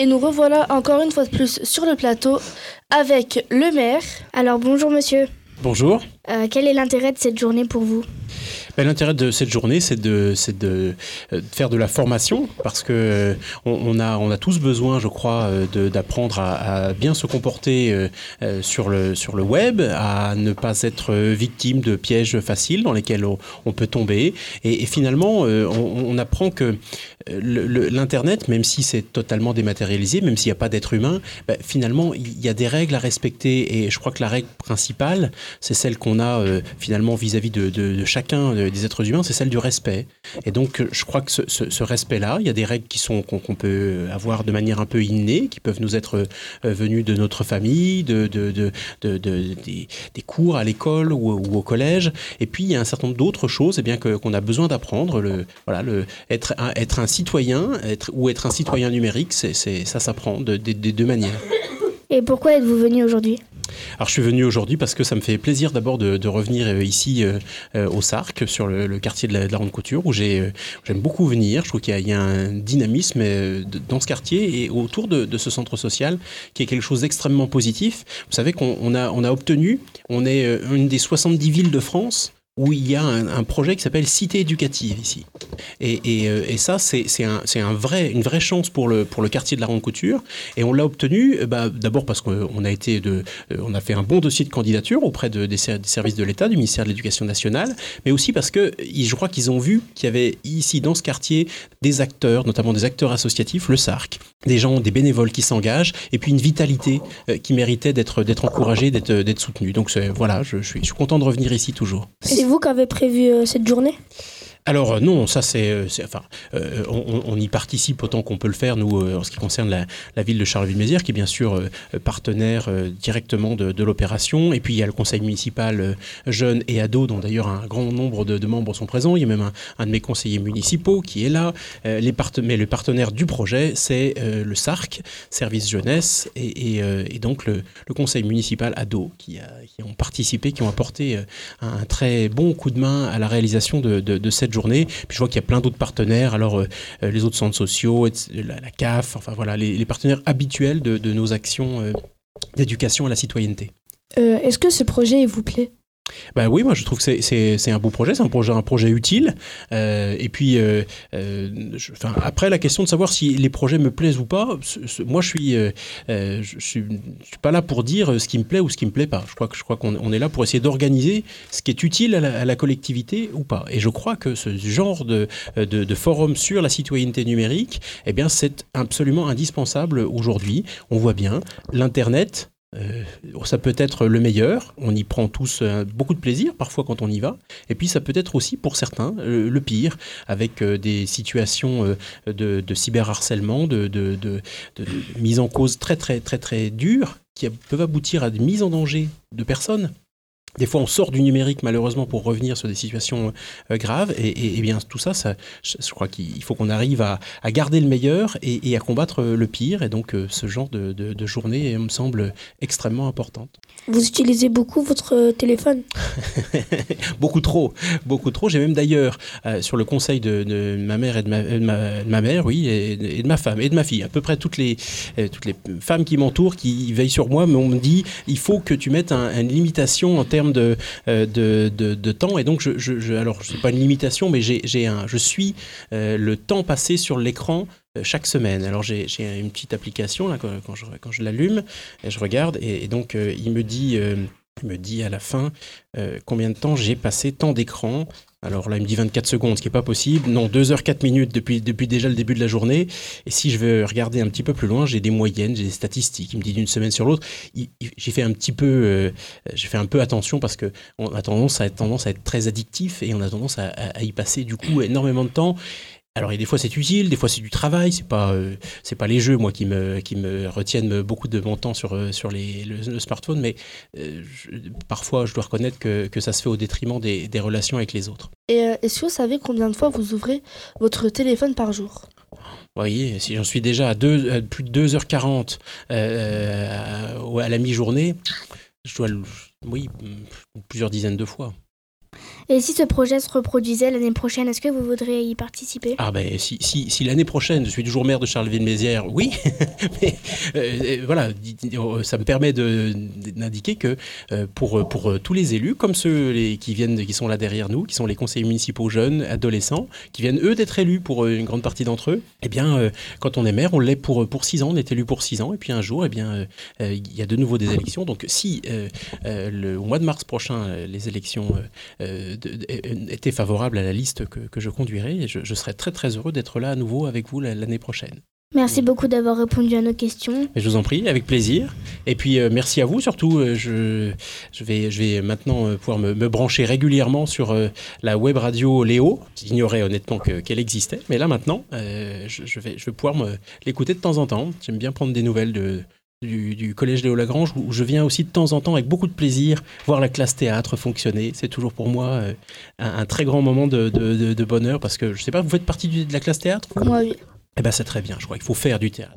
Et nous revoilà encore une fois de plus sur le plateau avec le maire. Alors bonjour monsieur. Bonjour. Euh, quel est l'intérêt de cette journée pour vous? L'intérêt de cette journée, c'est euh, de, faire de la formation parce que euh, on, a, tous besoin, je crois, d'apprendre à, bien se comporter sur, le, web, à ne pas être victime de pièges faciles dans lesquels on, peut tomber. Et, finalement, on, apprend que l'Internet, même si c'est totalement dématérialisé, même s'il n'y a pas d'être humain, ben, finalement, il y a des règles à respecter. Et je crois que la règle principale, c'est celle qu'on a euh, finalement vis-à-vis de, chacun euh, des êtres humains, c'est celle du respect. Et donc, je crois que ce, respect-là, il y a des règles qui sont qu'on peut avoir de manière un peu innée, qui peuvent nous être euh, venues de notre famille, de, des, cours à l'école ou, au collège. Et puis, il y a un certain nombre d'autres choses et eh bien qu'on a besoin d'apprendre. Le, voilà, le, être, un, être un citoyen être, ou être un citoyen numérique, c'est, ça s'apprend des deux manières. Et pourquoi êtes-vous venu aujourd'hui? Alors je suis venu aujourd'hui parce que ça me fait plaisir d'abord de, revenir euh, ici euh, euh, au Sarc, sur le, quartier de la, de Ronde Couture, où j'aime beaucoup venir. Je trouve qu'il y, a un dynamisme dans ce quartier et autour de, ce centre social qui est quelque chose d'extrêmement positif. Vous savez qu'on a, on a obtenu, on est une des 70 villes de France où il y a un, projet qui s'appelle Cité éducative ici. Et, euh, ça, c'est un, vrai, une vraie chance pour le, pour le quartier de la Ronde Couture. Et on l'a obtenu euh, bah, d'abord parce qu'on a, euh, a fait un bon dossier de candidature auprès de, des, services de l'État, du ministère de l'Éducation nationale, mais aussi parce que je crois qu'ils ont vu qu'il y avait ici, dans ce quartier, des acteurs, notamment des acteurs associatifs, le SARC, des gens, des bénévoles qui s'engagent, et puis une vitalité qui méritait d'être encouragée, d'être soutenue. Donc voilà, je, suis, je suis content de revenir ici toujours vous qui avez prévu euh, cette journée? Alors euh, non, ça c'est, euh, enfin, euh, on, y participe autant qu'on peut le faire nous en ce qui concerne la, ville de Charleville-Mézières, qui est bien sûr partenaire directement de, l'opération. Et puis il y a le conseil municipal jeunes et ados, dont d'ailleurs un grand nombre de, membres sont présents. Il y a même un, de mes conseillers municipaux qui est là. mais le partenaire du projet, c'est le SARC, Service Jeunesse, et, donc le, conseil municipal qui, qui, ont participé, qui ont apporté un très bon coup de main à la réalisation de cette journée. Puis je vois qu'il y a plein d'autres partenaires, alors euh, euh, les autres centres sociaux, la, CAF, enfin voilà, les, partenaires habituels de, nos actions euh, d'éducation à la citoyenneté. Est-ce que ce projet vous plaît? Bah oui, moi je trouve que c'est un beau projet, c'est un projet, un projet utile. Euh, et puis, euh, euh après la question de savoir si les projets me plaisent ou pas, moi je suis, je suis, pas là pour dire ce qui me plaît ou ce qui me plaît pas. Je crois que je qu'on est là pour essayer d'organiser ce qui est utile à la, collectivité ou pas. Et je crois que ce genre de, de, de forum sur la citoyenneté numérique, eh c'est absolument indispensable aujourd'hui. On voit bien l'internet euh, ça peut être le meilleur, on y prend tous euh, beaucoup de plaisir parfois quand on y va, et puis ça peut être aussi pour certains euh, le pire, avec des situations de, de cyberharcèlement, de, mise en cause très très très très dures qui peuvent aboutir à des mises en danger de personnes des fois, on sort du numérique malheureusement pour revenir sur des situations euh, graves. Et, bien tout ça, ça je, crois qu'il faut qu'on arrive à, garder le meilleur et, à combattre le pire. Et donc, euh, ce genre de, de, journée me semble extrêmement importante. Vous utilisez beaucoup votre euh, téléphone? Beaucoup trop, beaucoup trop. J'ai même d'ailleurs, sur le conseil de, ma mère et de ma, ma, mère, oui, et, de ma femme et de ma fille, à peu près toutes les, toutes les femmes qui m'entourent, qui veillent sur moi, m'ont dit il faut que tu mettes une limitation en termes de, euh, de, de, temps. Et donc, je, je, alors, c'est pas une limitation, mais j'ai un, je suis euh, le temps passé sur l'écran euh, chaque semaine. Alors j'ai une petite application là, quand, je, quand je l'allume, je regarde et, donc il me dit, il me dit à la fin combien de temps j'ai passé tant d'écran alors là, il me dit 24 secondes, ce qui n'est pas possible. Non, 2 heures 4 minutes depuis, depuis déjà le début de la journée. Et si je veux regarder un petit peu plus loin, j'ai des moyennes, j'ai des statistiques. Il me dit d'une semaine sur l'autre. J'ai fait un petit peu, euh, j'ai fait un peu attention parce que on a tendance à tendance à être très addictif et on a tendance à y passer du coup énormément de temps. Alors, des fois, c'est utile, des fois, c'est du travail. C'est pas, euh, c'est pas les jeux, moi, qui me, qui me retiennent beaucoup de mon temps sur, euh, sur les, le, smartphone, mais euh, parfois, je dois reconnaître que, que, ça se fait au détriment des, des relations avec les autres. Et est-ce que vous savez combien de fois vous ouvrez votre téléphone par jour? Vous voyez, si j'en suis déjà à, deux, plus de 2h40 à la mi-journée, je dois, oui, plusieurs dizaines de fois. Et si ce projet se reproduisait l'année prochaine, est-ce que vous voudriez y participer? Ah ben si, si, si l'année prochaine je suis toujours maire de Charleville-Mézières, oui, mais euh, voilà, ça me permet d'indiquer que euh, pour, pour tous les élus, comme ceux les, qui viennent, qui sont là derrière nous, qui sont les conseillers municipaux jeunes, adolescents, qui viennent eux d'être élus pour une grande partie d'entre eux, eh bien quand on est maire, on l'est pour, pour six ans, on est élu pour six ans, et puis un jour, eh bien il y a de nouveau des élections. Donc si le, au mois de mars prochain, les élections était favorable à la liste que, que je conduirai. Et je, je, serai très très heureux d'être là à nouveau avec vous l'année prochaine. Merci beaucoup d'avoir répondu à nos questions. je vous en prie, avec plaisir. Et puis euh, merci à vous surtout. Euh, je, je, vais, je vais maintenant euh, pouvoir me, me brancher régulièrement sur la web radio Léo. J'ignorais honnêtement qu'elle existait, mais là maintenant, je, je, vais, je vais pouvoir l'écouter de temps en temps. J'aime bien prendre des nouvelles de, du, collège Léo Lagrange où je viens aussi de temps en temps avec beaucoup de plaisir voir la classe théâtre fonctionner. C'est toujours pour moi euh, un, très grand moment de, bonheur parce que je sais pas, vous faites partie de la classe théâtre? Moi oui. Eh ben c'est très bien, je crois qu'il faut faire du théâtre.